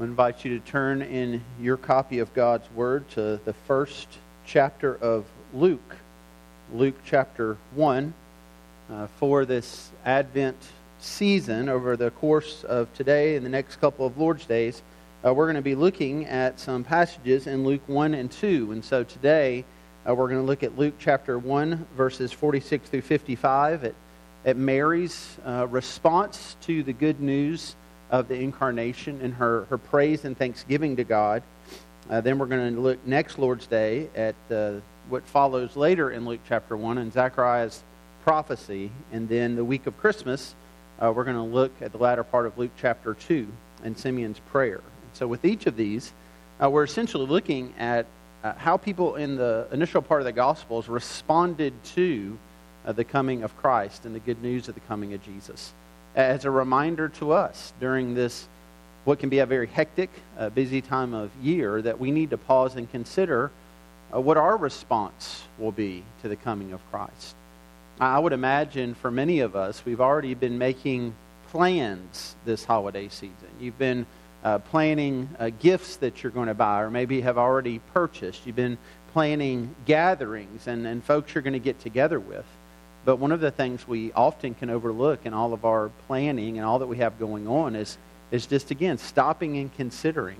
I invite you to turn in your copy of God's Word to the first chapter of Luke, Luke chapter 1, uh, for this Advent season over the course of today and the next couple of Lord's days. Uh, we're going to be looking at some passages in Luke 1 and 2. And so today uh, we're going to look at Luke chapter 1, verses 46 through 55, at, at Mary's uh, response to the good news of the incarnation and her, her praise and thanksgiving to God. Uh, then we're going to look next Lord's Day at uh, what follows later in Luke chapter 1 and Zechariah's prophecy. And then the week of Christmas, uh, we're going to look at the latter part of Luke chapter 2 and Simeon's prayer. So, with each of these, uh, we're essentially looking at uh, how people in the initial part of the Gospels responded to uh, the coming of Christ and the good news of the coming of Jesus as a reminder to us during this, what can be a very hectic, uh, busy time of year, that we need to pause and consider uh, what our response will be to the coming of Christ. I would imagine for many of us, we've already been making plans this holiday season. You've been uh, planning uh, gifts that you're going to buy, or maybe have already purchased. You've been planning gatherings and, and folks you're going to get together with. But one of the things we often can overlook in all of our planning and all that we have going on is, is just, again, stopping and considering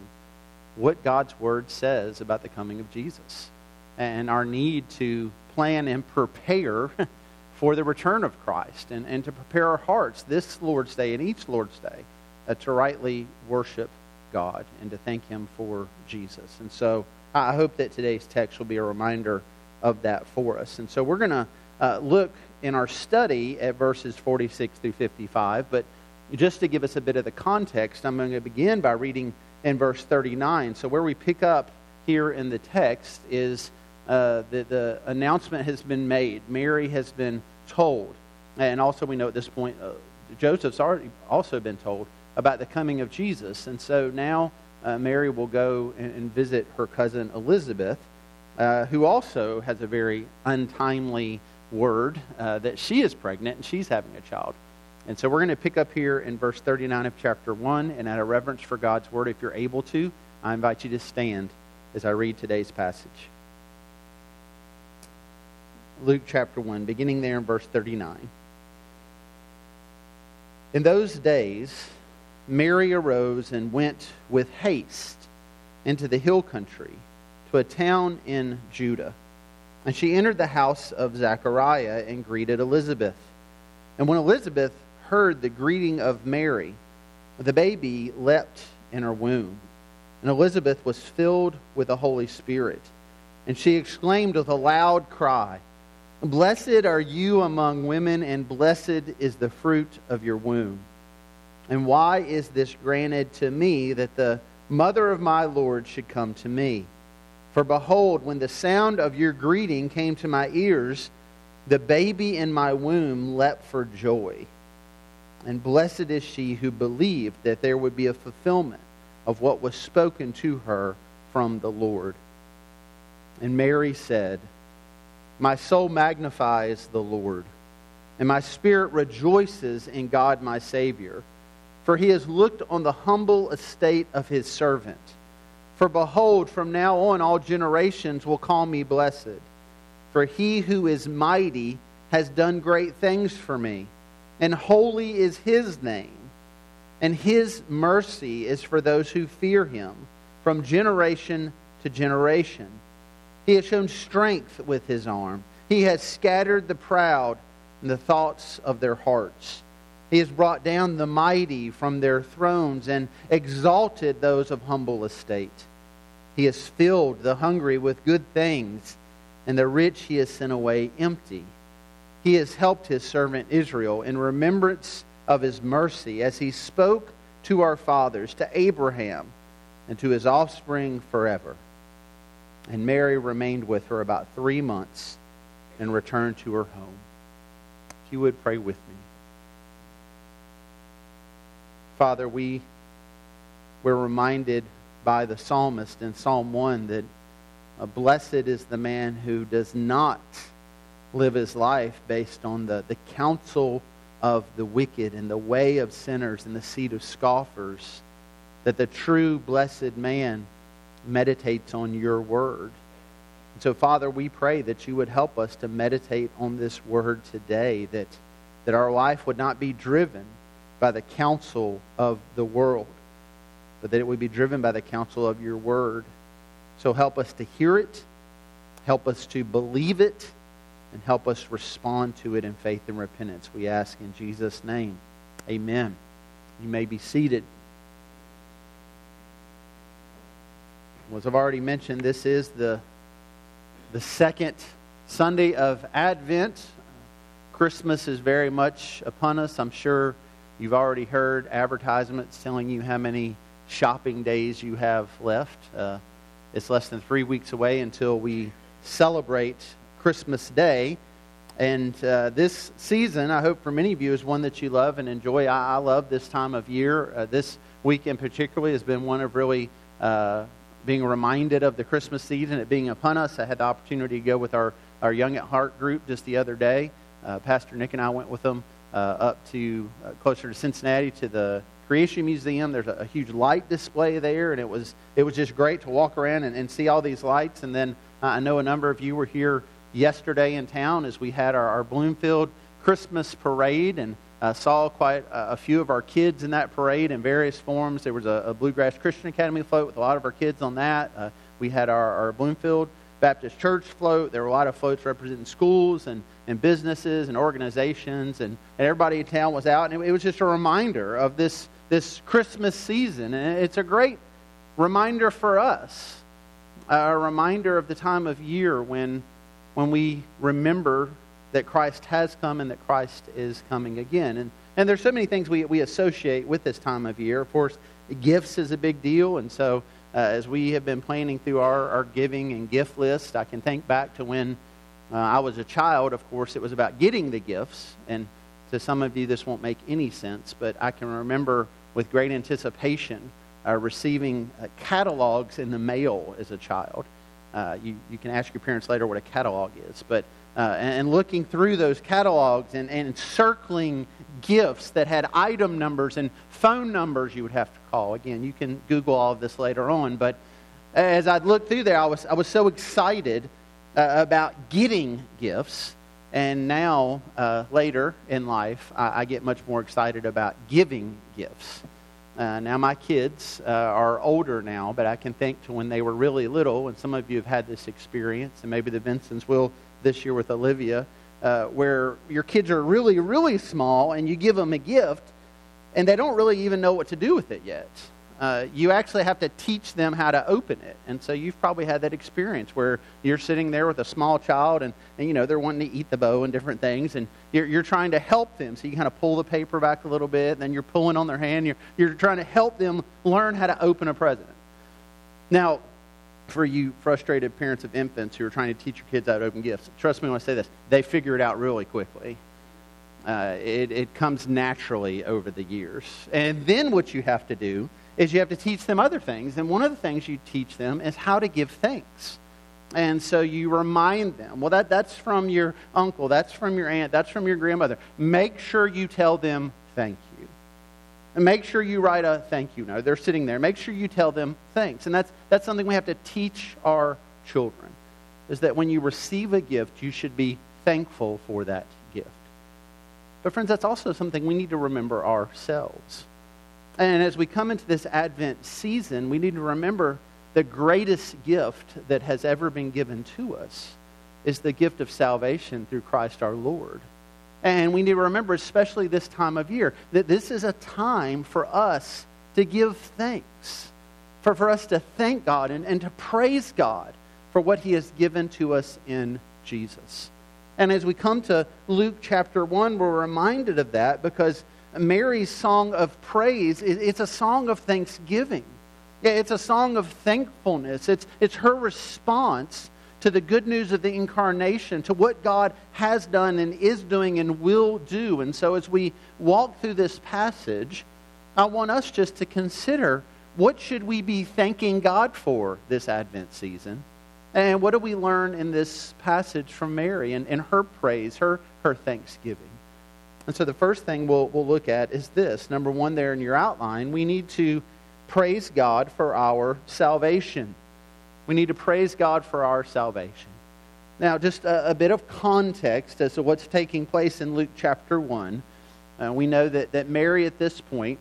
what God's Word says about the coming of Jesus and our need to plan and prepare for the return of Christ and, and to prepare our hearts this Lord's Day and each Lord's Day uh, to rightly worship God and to thank Him for Jesus. And so I hope that today's text will be a reminder of that for us. And so we're going to uh, look in our study at verses 46 through 55. But just to give us a bit of the context, I'm going to begin by reading in verse 39. So, where we pick up here in the text is uh, that the announcement has been made. Mary has been told. And also, we know at this point, uh, Joseph's already also been told about the coming of Jesus. And so now uh, Mary will go and, and, visit her cousin Elizabeth, uh, who also has a very untimely word uh, that she is pregnant and she's having a child. And so we're going to pick up here in verse 39 of chapter 1. And out of reverence for God's word, if you're able to, I invite you to stand as I read today's passage. Luke chapter 1, beginning there in verse 39. In those days, Mary arose and went with haste into the hill country to a town in Judah and she entered the house of Zechariah and greeted Elizabeth. And when Elizabeth heard the greeting of Mary, the baby leapt in her womb. And Elizabeth was filled with the Holy Spirit. And she exclaimed with a loud cry, Blessed are you among women, and blessed is the fruit of your womb. And why is this granted to me that the mother of my Lord should come to me? For behold, when the sound of your greeting came to my ears, the baby in my womb leapt for joy. And blessed is she who believed that there would be a fulfillment of what was spoken to her from the Lord. And Mary said, My soul magnifies the Lord, and my spirit rejoices in God my Savior, for he has looked on the humble estate of his servant. For behold, from now on all generations will call me blessed. For he who is mighty has done great things for me, and holy is his name. And his mercy is for those who fear him from generation to generation. He has shown strength with his arm. He has scattered the proud in the thoughts of their hearts. He has brought down the mighty from their thrones and exalted those of humble estate. He has filled the hungry with good things, and the rich he has sent away empty. He has helped his servant Israel in remembrance of his mercy, as he spoke to our fathers, to Abraham, and to his offspring forever. And Mary remained with her about three months and returned to her home. If you would pray with me. Father, we were reminded by the psalmist in Psalm 1 that uh, blessed is the man who does not live his life based on the, the counsel of the wicked and the way of sinners and the seat of scoffers, that the true blessed man meditates on your word. And so, Father, we pray that you would help us to meditate on this word today, that, that our life would not be driven by the counsel of the world, but that it would be driven by the counsel of your word. So help us to hear it, help us to believe it, and help us respond to it in faith and repentance. We ask in Jesus' name. Amen. You may be seated. As I've already mentioned, this is the, the second Sunday of Advent. Christmas is very much upon us. I'm sure you've already heard advertisements telling you how many shopping days you have left. Uh, it's less than three weeks away until we celebrate Christmas Day. And uh, this season, I hope for many of you, is one that you love and enjoy. I, I love this time of year. Uh, this week in particular has been one of really uh, being reminded of the Christmas season, it being upon us. I had the opportunity to go with our, our Young at Heart group just the other day. Uh, Pastor Nick and I went with them uh, up to uh, closer to Cincinnati to the Creation Museum. There's a, a, huge light display there, and it was it was just great to walk around and, and see all these lights. And then uh, I know a number of you were here yesterday in town as we had our, our Bloomfield Christmas parade, and uh, saw quite a, a, few of our kids in that parade in various forms. There was a, a, Bluegrass Christian Academy float with a lot of our kids on that. Uh, we had our, our, Bloomfield Baptist Church float. There were a lot of floats representing schools and, and businesses and organizations, and, and everybody in town was out. And it, it was just a reminder of this, this Christmas season. And it's a great reminder for us, a reminder of the time of year when, when we remember that Christ has come and that Christ is coming again. And, and there's so many things we, we associate with this time of year. Of course, gifts is a big deal. And so uh, as we have been planning through our, our giving and gift list, I can think back to when uh, I was a child. Of course, it was about getting the gifts. And to some of you, this won't make any sense, but I can remember with great anticipation uh, receiving uh, catalogs in the mail as a child. Uh, you, you can ask your parents later what a catalog is, but uh, and looking through those catalogs and, and circling gifts that had item numbers and phone numbers you would have to call. Again, you can Google all of this later on, but as I looked through there, I was, I was so excited uh, about getting gifts. And now, uh, later in life, I, I, get much more excited about giving gifts. Uh, now, my kids uh, are older now, but I can think to when they were really little, and some of you have had this experience, and maybe the Vincents will this year with Olivia, uh, where your kids are really, really small and you give them a gift and they don't really even know what to do with it yet. Uh, you actually have to teach them how to open it. And so you've probably had that experience where you're sitting there with a small child and, and you know, they're wanting to eat the bow and different things and you're, you're trying to help them. So you kind of pull the paper back a little bit and then you're pulling on their hand. You're, you're trying to help them learn how to open a present. Now, for you frustrated parents of infants who are trying to teach your kids how to open gifts, trust me when I say this, they figure it out really quickly. Uh, it, it comes naturally over the years. And then what you have to do is you have to teach them other things. And one of the things you teach them is how to give thanks. And so you remind them, well, that, that's from your uncle, that's from your aunt, that's from your grandmother. Make sure you tell them thank you. And make sure you write a thank you note. They're sitting there. Make sure you tell them thanks. And that's, that's something we have to teach our children, is that when you receive a gift, you should be thankful for that gift. But, friends, that's also something we need to remember ourselves. And as we come into this Advent season, we need to remember the greatest gift that has ever been given to us is the gift of salvation through Christ our Lord. And we need to remember, especially this time of year, that this is a time for us to give thanks, for, for us to thank God and, and to praise God for what He has given to us in Jesus. And as we come to Luke chapter 1, we're reminded of that because Mary's song of praise, it's a song of thanksgiving. It's a song of thankfulness. It's, it's her response to the good news of the incarnation, to what God has done and is doing and will do. And so, as we walk through this passage, I want us just to consider what should we be thanking God for this Advent season? And what do we learn in this passage from Mary and, and her praise, her, her thanksgiving? And so the first thing we'll, we'll look at is this. Number one, there in your outline, we need to praise God for our salvation. We need to praise God for our salvation. Now, just a, a bit of context as to what's taking place in Luke chapter 1. Uh, we know that, that Mary at this point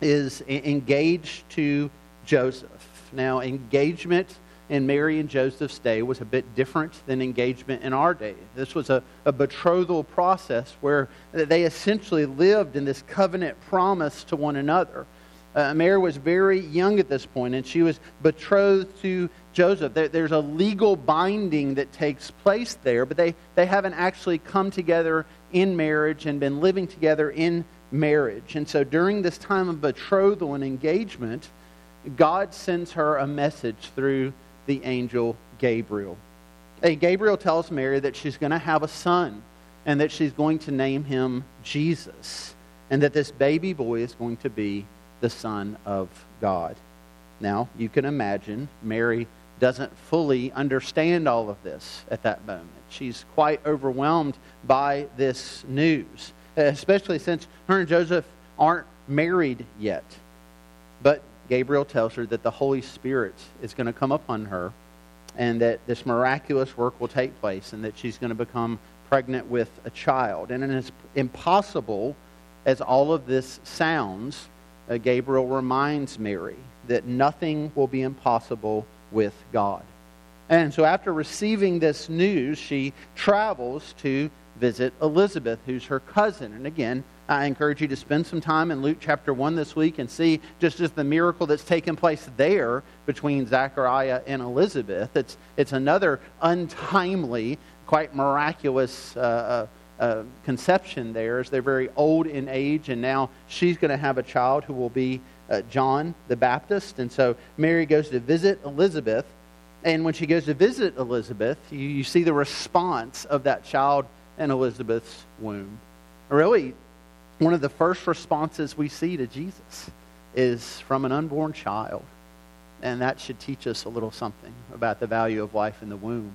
is engaged to Joseph. Now, engagement in Mary and Joseph's day was a bit different than engagement in our day. This was a, a betrothal process where they essentially lived in this covenant promise to one another. Uh, Mary was very young at this point, and she was betrothed to Joseph. There, there's a legal binding that takes place there, but they, they haven't actually come together in marriage and been living together in marriage. And so during this time of betrothal and engagement, God sends her a message through the angel Gabriel. Hey, Gabriel tells Mary that she's going to have a son and that she's going to name him Jesus and that this baby boy is going to be the Son of God. Now, you can imagine Mary doesn't fully understand all of this at that moment. She's quite overwhelmed by this news, especially since her and Joseph aren't married yet. But Gabriel tells her that the Holy Spirit is going to come upon her and that this miraculous work will take place and that she's going to become pregnant with a child. And as impossible as all of this sounds, uh, Gabriel reminds Mary that nothing will be impossible with God. And so after receiving this news, she travels to visit Elizabeth, who's her cousin. And again, I encourage you to spend some time in Luke chapter 1 this week and see just, just the miracle that's taken place there between Zechariah and Elizabeth. It's, it's another untimely, quite miraculous uh, uh, uh, conception there as they're very old in age, and now she's going to have a child who will be uh, John the Baptist. And so Mary goes to visit Elizabeth. And when she goes to visit Elizabeth, you, you see the response of that child in Elizabeth's womb. Really, one of the first responses we see to Jesus is from an unborn child. And that should teach us a little something about the value of life in the womb.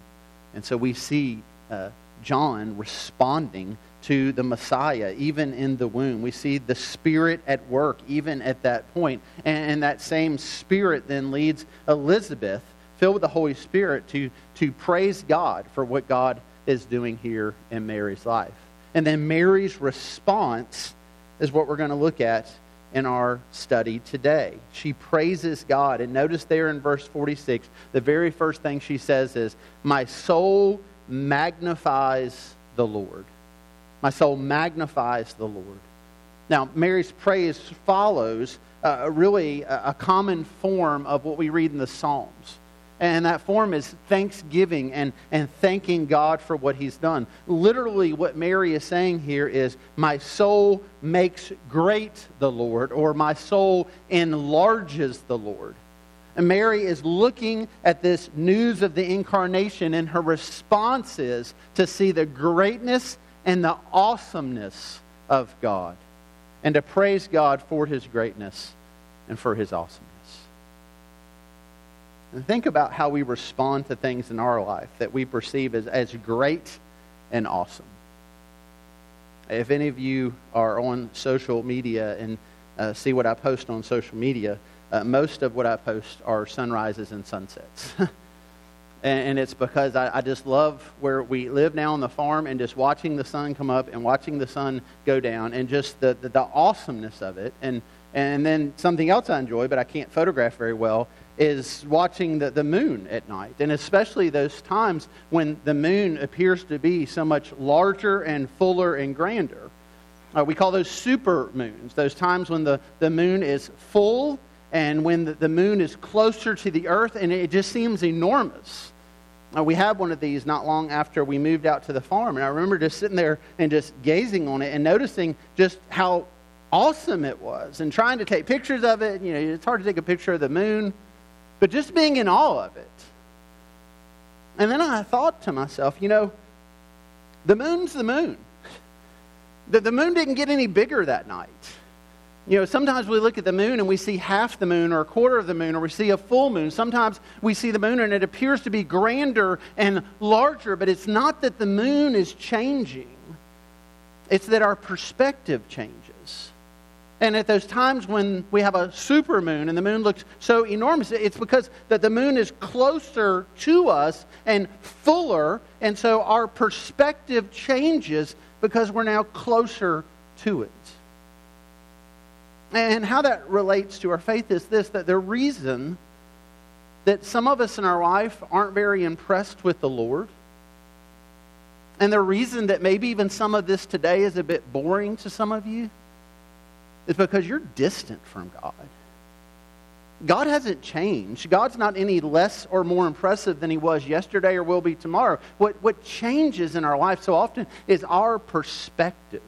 And so we see uh, John responding to the Messiah, even in the womb. We see the Spirit at work, even at that point. And, and that same Spirit then leads Elizabeth, filled with the Holy Spirit, to, to praise God for what God is doing here in Mary's life. And then Mary's response is what we're going to look at in our study today. She praises God. And notice there in verse 46, the very first thing she says is, My soul magnifies the Lord. My soul magnifies the Lord. Now, Mary's praise follows uh, really a, a common form of what we read in the Psalms. And that form is thanksgiving and, and thanking God for what he's done. Literally, what Mary is saying here is, My soul makes great the Lord, or my soul enlarges the Lord. And Mary is looking at this news of the incarnation, and her response is to see the greatness and the awesomeness of God, and to praise God for his greatness and for his awesomeness. And think about how we respond to things in our life that we perceive as, as great and awesome. If any of you are on social media and uh, see what I post on social media, uh, most of what I post are sunrises and sunsets. and, and, it's because I, I, just love where we live now on the farm and just watching the sun come up and watching the sun go down and just the, the, the awesomeness of it. And, and then something else I enjoy, but I can't photograph very well, is watching the, the moon at night, and especially those times when the moon appears to be so much larger and fuller and grander. Uh, we call those super moons, those times when the, the moon is full and when the, the moon is closer to the earth, and it just seems enormous. Uh, we had one of these not long after we moved out to the farm, and I remember just sitting there and just gazing on it and noticing just how awesome it was and trying to take pictures of it. You know, it's hard to take a picture of the moon but just being in awe of it. And then I thought to myself, you know, the moon's the moon. The, the moon didn't get any bigger that night. You know, sometimes we look at the moon and we see half the moon or a quarter of the moon or we see a full moon. Sometimes we see the moon and it appears to be grander and larger, but it's not that the moon is changing, it's that our perspective changes. And at those times when we have a super moon and the moon looks so enormous, it's because that the moon is closer to us and fuller, and so our perspective changes because we're now closer to it. And how that relates to our faith is this that the reason that some of us in our life aren't very impressed with the Lord, and the reason that maybe even some of this today is a bit boring to some of you is because you're distant from God. God hasn't changed. God's not any less or more impressive than he was yesterday or will be tomorrow. What, what changes in our life so often is our perspective.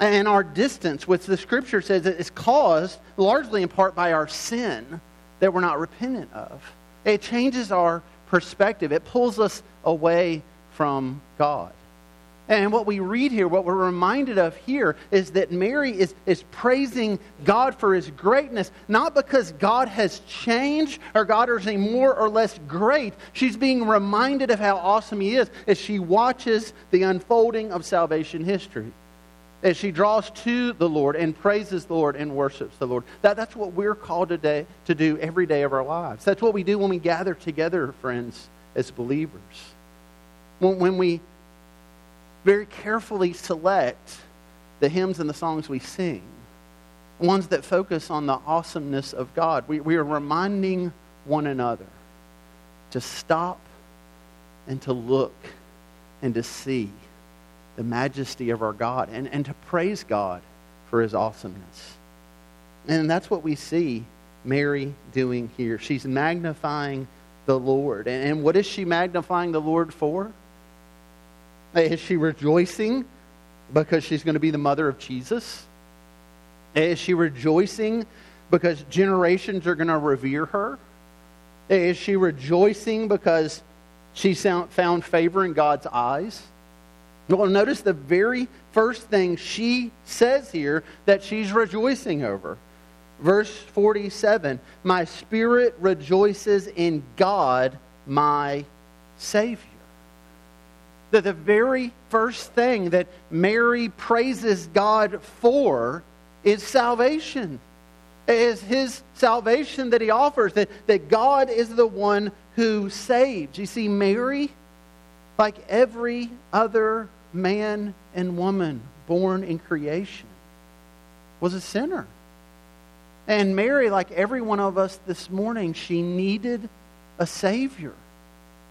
And our distance, which the scripture says is caused largely in part by our sin that we're not repentant of. It changes our perspective, it pulls us away from God. And what we read here, what we're reminded of here, is that Mary is, is praising God for his greatness, not because God has changed or God is any more or less great. She's being reminded of how awesome he is as she watches the unfolding of salvation history. As she draws to the Lord and praises the Lord and worships the Lord. That, that's what we're called today to do every day of our lives. That's what we do when we gather together, friends, as believers. When, when we very carefully select the hymns and the songs we sing, ones that focus on the awesomeness of God. We, we are reminding one another to stop and to look and to see the majesty of our God and, and to praise God for his awesomeness. And that's what we see Mary doing here. She's magnifying the Lord. And, and what is she magnifying the Lord for? Is she rejoicing because she's going to be the mother of Jesus? Is she rejoicing because generations are going to revere her? Is she rejoicing because she found favor in God's eyes? Well, notice the very first thing she says here that she's rejoicing over. Verse 47 My spirit rejoices in God, my Savior that the very first thing that Mary praises God for is salvation. It is his salvation that he offers, that, that God is the one who saves. You see, Mary, like every other man and woman born in creation, was a sinner. And Mary, like every one of us this morning, she needed a Savior.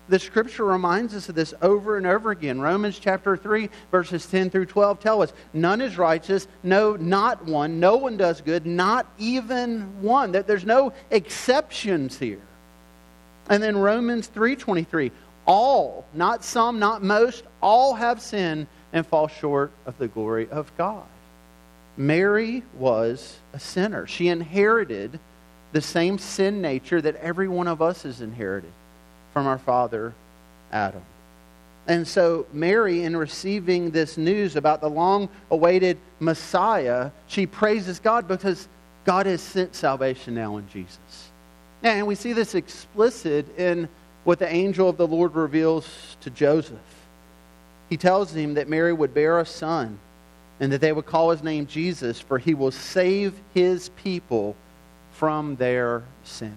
The scripture reminds us of this over and over again. Romans chapter 3, verses 10 through 12 tell us none is righteous, no, not one. No one does good, not even one. That there's no exceptions here. And then Romans 3:23, all, not some, not most, all have sinned and fall short of the glory of God. Mary was a sinner. She inherited the same sin nature that every one of us has inherited from our father Adam. And so, Mary, in receiving this news about the long awaited Messiah, she praises God because God has sent salvation now in Jesus. And we see this explicit in what the angel of the Lord reveals to Joseph. He tells him that Mary would bear a son and that they would call his name Jesus, for he will save his people from their sins.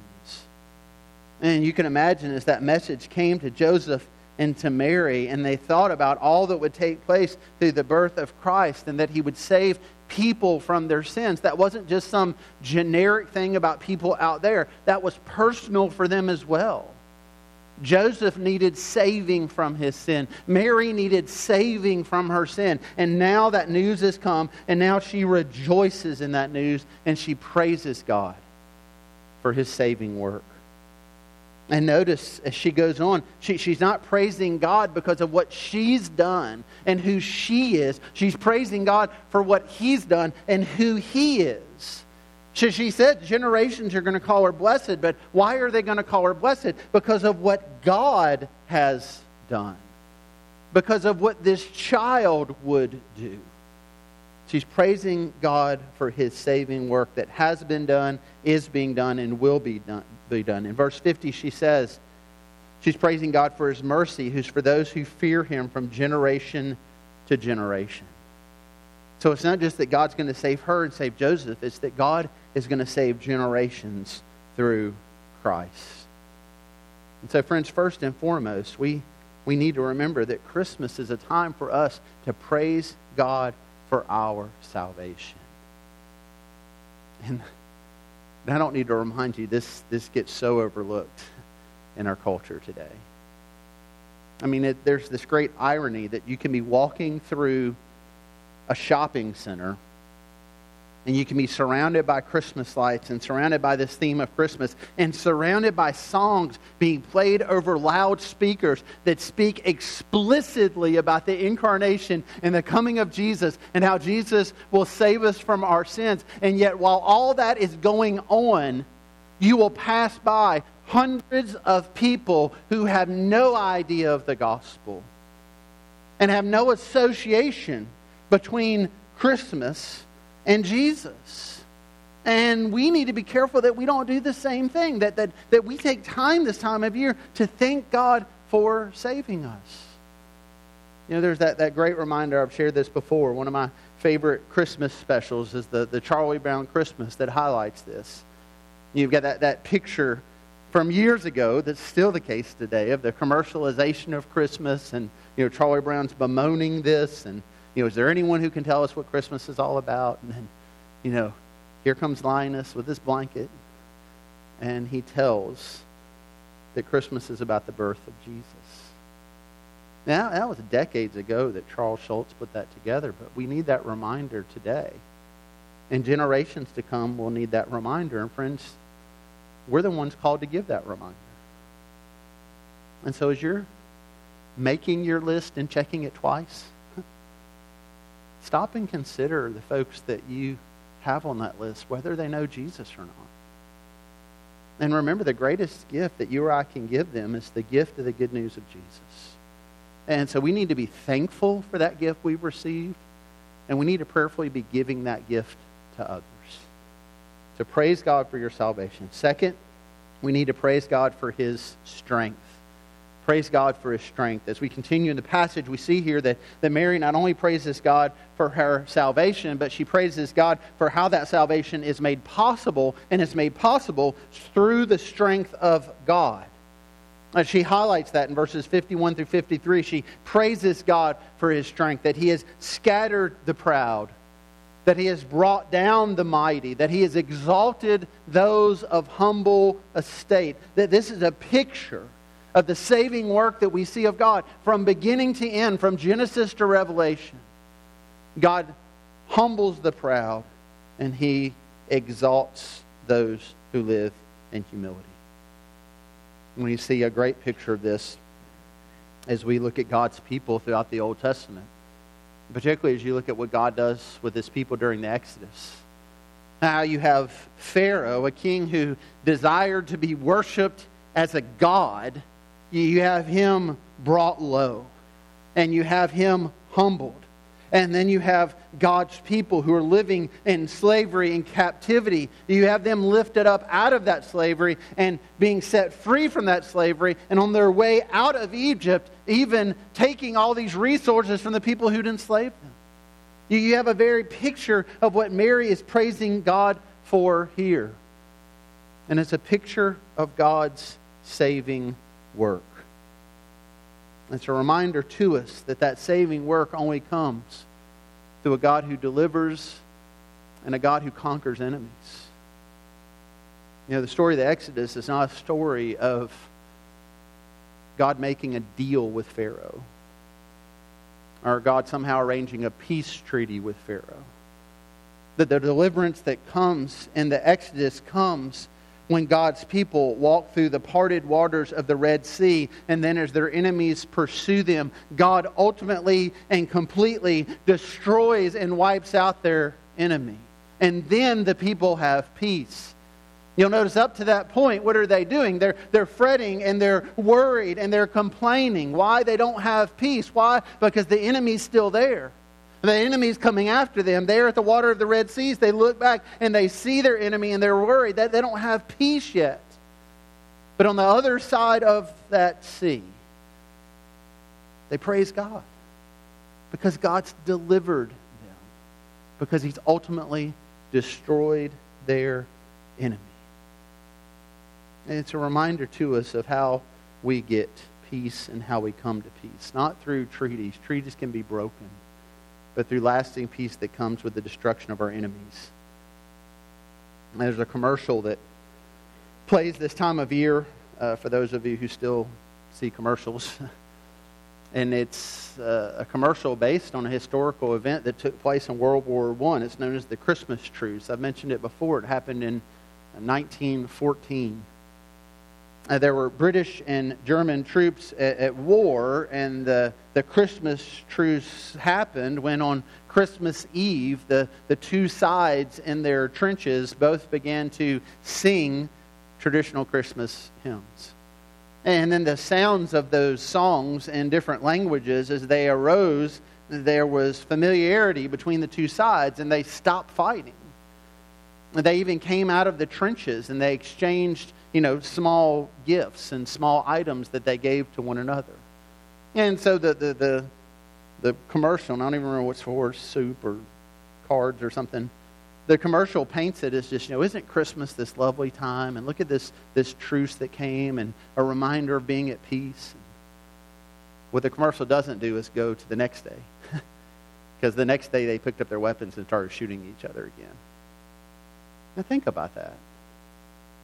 And you can imagine as that message came to Joseph and to Mary, and they thought about all that would take place through the birth of Christ and that he would save people from their sins. That wasn't just some generic thing about people out there, that was personal for them as well. Joseph needed saving from his sin. Mary needed saving from her sin. And now that news has come, and now she rejoices in that news and she praises God for his saving work. And notice as she goes on, she, she's not praising God because of what she's done and who she is. She's praising God for what he's done and who he is. She, she said generations are going to call her blessed, but why are they going to call her blessed? Because of what God has done, because of what this child would do. She's praising God for his saving work that has been done, is being done, and will be done, be done. In verse 50, she says, she's praising God for his mercy, who's for those who fear him from generation to generation. So it's not just that God's going to save her and save Joseph, it's that God is going to save generations through Christ. And so, friends, first and foremost, we, we need to remember that Christmas is a time for us to praise God for our salvation. And I don't need to remind you, this, this gets so overlooked in our culture today. I mean, it, there's this great irony that you can be walking through a shopping center and you can be surrounded by Christmas lights and surrounded by this theme of Christmas and surrounded by songs being played over loudspeakers that speak explicitly about the incarnation and the coming of Jesus and how Jesus will save us from our sins. And yet, while all that is going on, you will pass by hundreds of people who have no idea of the gospel and have no association between Christmas and Jesus. And we need to be careful that we don't do the same thing, that, that, that we take time this time of year to thank God for saving us. You know, there's that, that great reminder, I've shared this before. One of my favorite Christmas specials is the, the Charlie Brown Christmas that highlights this. You've got that, that picture from years ago that's still the case today of the commercialization of Christmas and, you know, Charlie Brown's bemoaning this and, you know, is there anyone who can tell us what Christmas is all about? And then, you know, here comes Linus with his blanket, and he tells that Christmas is about the birth of Jesus. Now, that was decades ago that Charles Schulz put that together, but we need that reminder today. And generations to come will need that reminder. And friends, we're the ones called to give that reminder. And so as you're making your list and checking it twice, stop and consider the folks that you have on that list, whether they know Jesus or not. And remember, the greatest gift that you or I can give them is the gift of the good news of Jesus. And so we need to be thankful for that gift we've received, and we need to prayerfully be giving that gift to others. To praise God for your salvation. Second, we need to praise God for his strength praise God for his strength. As we continue in the passage, we see here that, that Mary not only praises God for her salvation, but she praises God for how that salvation is made possible, and is made possible through the strength of God. And she highlights that in verses 51 through 53. She praises God for his strength, that he has scattered the proud, that he has brought down the mighty, that he has exalted those of humble estate. That this is a picture of the saving work that we see of God from beginning to end, from Genesis to Revelation. God humbles the proud and he exalts those who live in humility. We see a great picture of this as we look at God's people throughout the Old Testament, particularly as you look at what God does with his people during the Exodus. Now you have Pharaoh, a king who desired to be worshiped as a god you have him brought low, and you have him humbled. And then you have God's people who are living in slavery and captivity. You have them lifted up out of that slavery and being set free from that slavery and on their way out of Egypt, even taking all these resources from the people who'd enslaved them. You have a very picture of what Mary is praising God for here. And it's a picture of God's saving work. It's a reminder to us that that saving work only comes through a God who delivers and a God who conquers enemies. You know, the story of the Exodus is not a story of God making a deal with Pharaoh or God somehow arranging a peace treaty with Pharaoh. That the deliverance that comes in the Exodus comes when God's people walk through the parted waters of the Red Sea, and then as their enemies pursue them, God ultimately and completely destroys and wipes out their enemy. And then the people have peace. You'll notice up to that point, what are they doing? They're, they're fretting and they're worried and they're complaining. Why they don't have peace? Why? Because the enemy's still there. The enemy's coming after them. They're at the water of the Red Seas. They look back and they see their enemy and they're worried that they don't have peace yet. But on the other side of that sea, they praise God because God's delivered them. because he's ultimately destroyed their enemy. And it's a reminder to us of how we get peace and how we come to peace. Not through treaties, treaties can be broken, but through lasting peace that comes with the destruction of our enemies. And there's a commercial that plays this time of year uh, for those of you who still see commercials. and it's uh, a commercial based on a historical event that took place in World War I. It's known as the Christmas Truce. I've mentioned it before. It happened in 1914. Uh, there were British and German troops at, at, war, and the, the Christmas truce happened when on Christmas Eve, the, the two sides in their trenches both began to sing traditional Christmas hymns. And then the sounds of those songs in different languages, as they arose, there was familiarity between the two sides, and they stopped fighting. They even came out of the trenches and they exchanged, you know, small gifts and small items that they gave to one another. And so the, the, the, the commercial, I don't even remember what's for, soup or cards or something the commercial paints it as just, you know, isn't Christmas this lovely time? And look at this, this truce that came and a reminder of being at peace. What the commercial doesn't do is go to the next day. because the next day they picked up their weapons and started shooting each other again. Now think about that.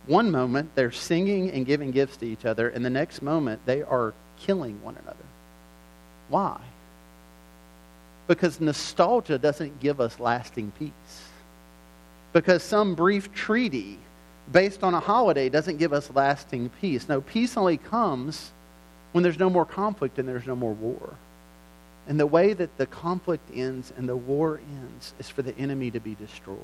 One moment they're singing and giving gifts to each other, and the next moment they are killing one another. Why? Because nostalgia doesn't give us lasting peace because some brief treaty based on a holiday doesn't give us lasting peace. No, peace only comes when there's no more conflict and there's no more war. And the way that the conflict ends and the war ends is for the enemy to be destroyed.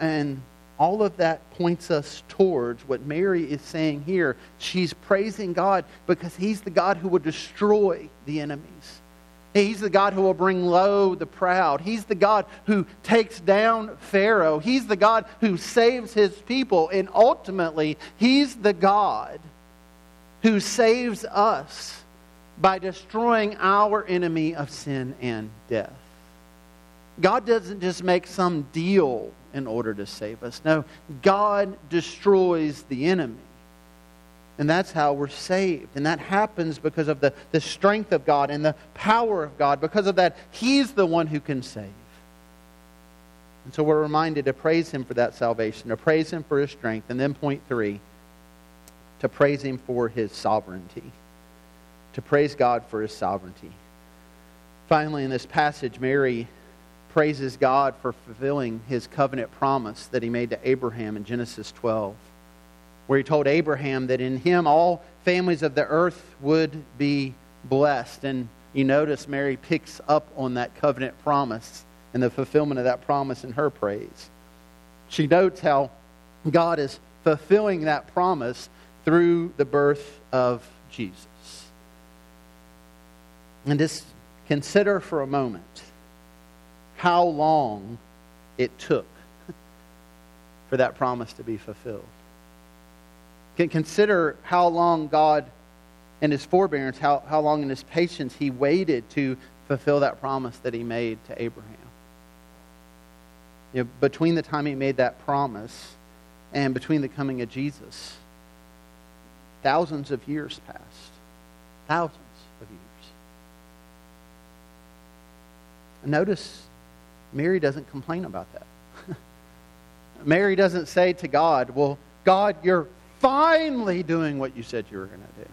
And all of that points us towards what Mary is saying here. She's praising God because He's the God who will destroy the enemies. He's the God who will bring low the proud. He's the God who takes down Pharaoh. He's the God who saves his people. And ultimately, He's the God who saves us by destroying our enemy of sin and death. God doesn't just make some deal in order to save us. No, God destroys the enemy. And that's how we're saved. And that happens because of the, the strength of God and the power of God. Because of that, He's the one who can save. And so we're reminded to praise Him for that salvation, to praise Him for His strength. And then, point three, to praise Him for His sovereignty. To praise God for His sovereignty. Finally, in this passage, Mary praises God for fulfilling His covenant promise that He made to Abraham in Genesis 12 where he told Abraham that in him all families of the earth would be blessed. And you notice Mary picks up on that covenant promise and the fulfillment of that promise in her praise. She notes how God is fulfilling that promise through the birth of Jesus. And just consider for a moment how long it took for that promise to be fulfilled. Can consider how long God in his forbearance, how, how long in his patience he waited to fulfill that promise that he made to Abraham. You know, between the time he made that promise and between the coming of Jesus, thousands of years passed. Thousands of years. Notice Mary doesn't complain about that. Mary doesn't say to God, Well, God, you're finally doing what you said you were going to do.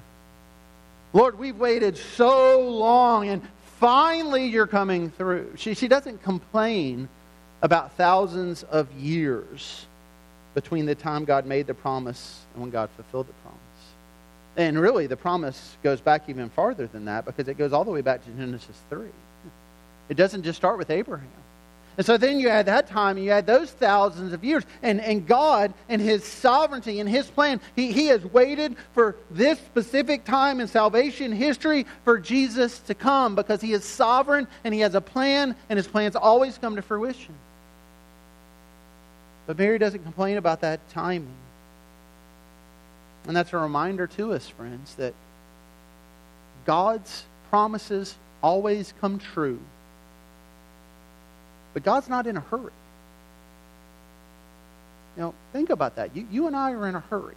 Lord, we've waited so long, and finally you're coming through. She, she doesn't complain about thousands of years between the time God made the promise and when God fulfilled the promise. And really, the promise goes back even farther than that because it goes all the way back to Genesis 3. It doesn't just start with Abraham. And so then you add that time, and you add those thousands of years. And, and God, and His sovereignty and His plan, he, he has waited for this specific time in salvation history for Jesus to come because He is sovereign and He has a plan, and His plans always come to fruition. But Mary doesn't complain about that timing. And that's a reminder to us, friends, that God's promises always come true But God's not in a hurry. Know, think about that. You, you and I are in a hurry.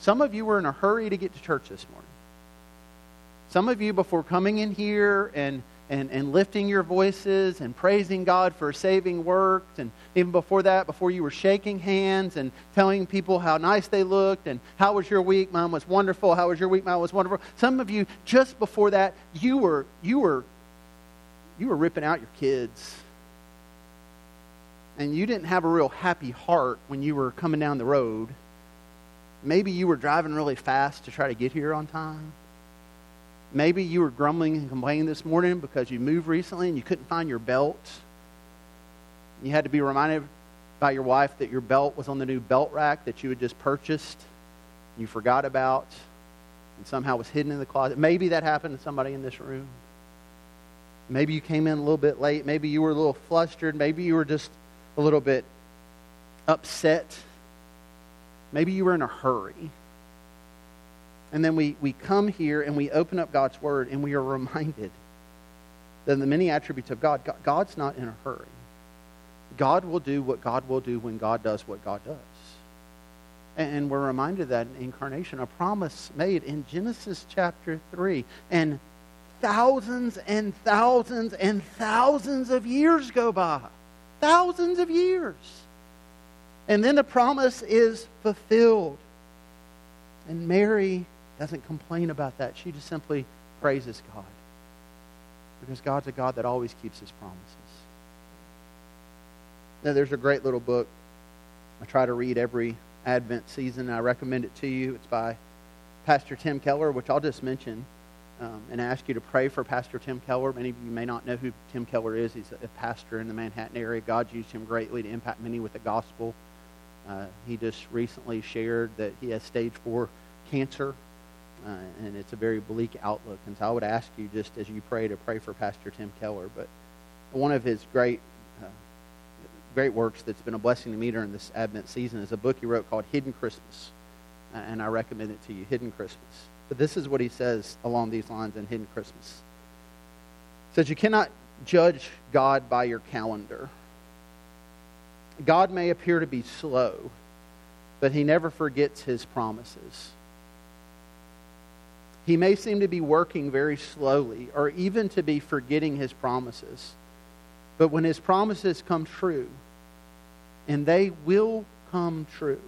Some of you were in a hurry to get to church this morning. Some of you, before coming in here and, and, and lifting your voices and praising God for saving works, and even before that, before you were shaking hands and telling people how nice they looked and how was your week, mom was wonderful, how was your week, mom was wonderful. Some of you, just before that, you were, you were, you were ripping out your kids and you didn't have a real happy heart when you were coming down the road, maybe you were driving really fast to try to get here on time. Maybe you were grumbling and complaining this morning because you moved recently and you couldn't find your belt. You had to be reminded by your wife that your belt was on the new belt rack that you had just purchased. You forgot about and somehow was hidden in the closet. Maybe that happened to somebody in this room. Maybe you came in a little bit late. Maybe you were a little flustered. Maybe you were just a little bit upset. Maybe you were in a hurry. And then we, we come here and we open up God's Word and we are reminded that the many attributes of God, God, God's not in a hurry. God will do what God will do when God does what God does. And we're reminded that in incarnation, a promise made in Genesis chapter 3. And thousands and thousands and thousands of years go by thousands of years. And then the promise is fulfilled. And Mary doesn't complain about that. She just simply praises God. Because God's a God that always keeps his promises. Now, there's a great little book I try to read every Advent season. I recommend it to you. It's by Pastor Tim Keller, which I'll just mention um, and ask you to pray for Pastor Tim Keller. Many of you may not know who Tim Keller is. He's a pastor in the Manhattan area. God used him greatly to impact many with the gospel. Uh, he just recently shared that he has stage four cancer, uh, and it's a very bleak outlook. And so I would ask you, just as you pray, to pray for Pastor Tim Keller. But one of his great, uh, great works that's been a blessing to me during this Advent season is a book he wrote called Hidden Christmas, and I recommend it to you. Hidden Christmas. But this is what he says along these lines in Hidden Christmas. He says, You cannot judge God by your calendar. God may appear to be slow, but he never forgets his promises. He may seem to be working very slowly or even to be forgetting his promises. But when his promises come true, and they will come true,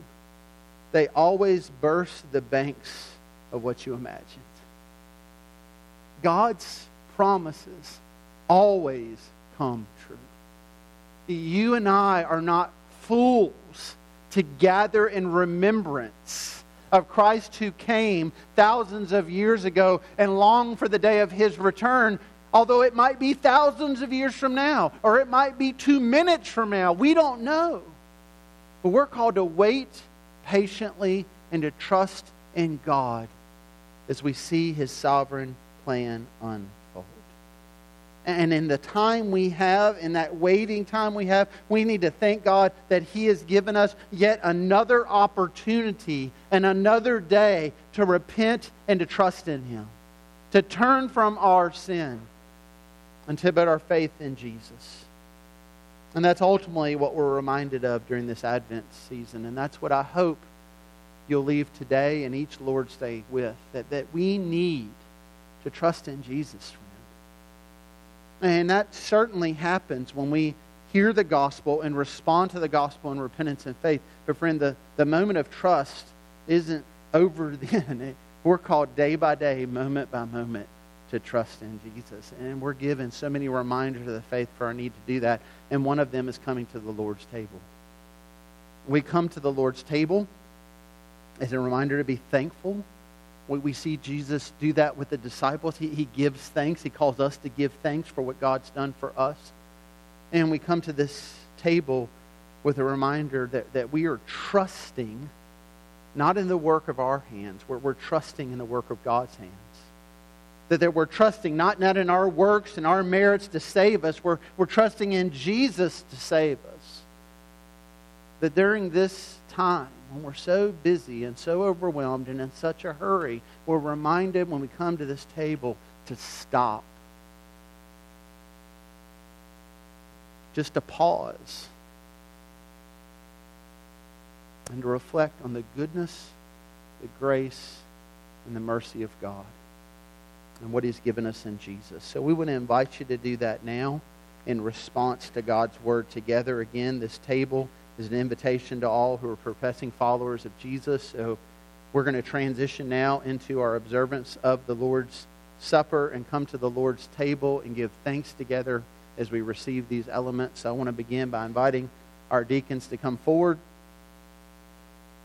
they always burst the banks of what you imagined. God's promises always come true. You and I are not fools to gather in remembrance of Christ who came thousands of years ago and long for the day of his return, although it might be thousands of years from now, or it might be two minutes from now. We don't know. But we're called to wait patiently and to trust in God as we see his sovereign plan unfold. And in the time we have, in that waiting time we have, we need to thank God that He has given us yet another opportunity and another day to repent and to trust in Him, to turn from our sin and to put our faith in Jesus. And that's ultimately what we're reminded of during this Advent season. And that's what I hope you'll leave today and each Lord's Day with. That, that we need to trust in Jesus, friend. And that certainly happens when we hear the gospel and respond to the gospel in repentance and faith. But, friend, the, the moment of trust isn't over then. We're called day by day, moment by moment, to trust in Jesus. And we're given so many reminders of the faith for our need to do that. And one of them is coming to the Lord's table. We come to the Lord's table as a reminder to be thankful. We, we see Jesus do that with the disciples. He, he gives thanks. He calls us to give thanks for what God's done for us. And we come to this table with a reminder that, that we are trusting not in the work of our hands, we're, we're trusting in the work of God's hands. That, that we're trusting not, not in our works and our merits to save us, we're, we're trusting in Jesus to save us. That during this time, when we're so busy and so overwhelmed and in such a hurry, we're reminded when we come to this table to stop. just to pause and to reflect on the goodness, the grace, and the mercy of God and what He's given us in Jesus. So we want to invite you to do that now in response to God's Word together. Again, this table is an invitation to all who are professing followers of Jesus. So we're going to transition now into our observance of the Lord's Supper and come to the Lord's table and give thanks together as we receive these elements. So I want to begin by inviting our deacons to come forward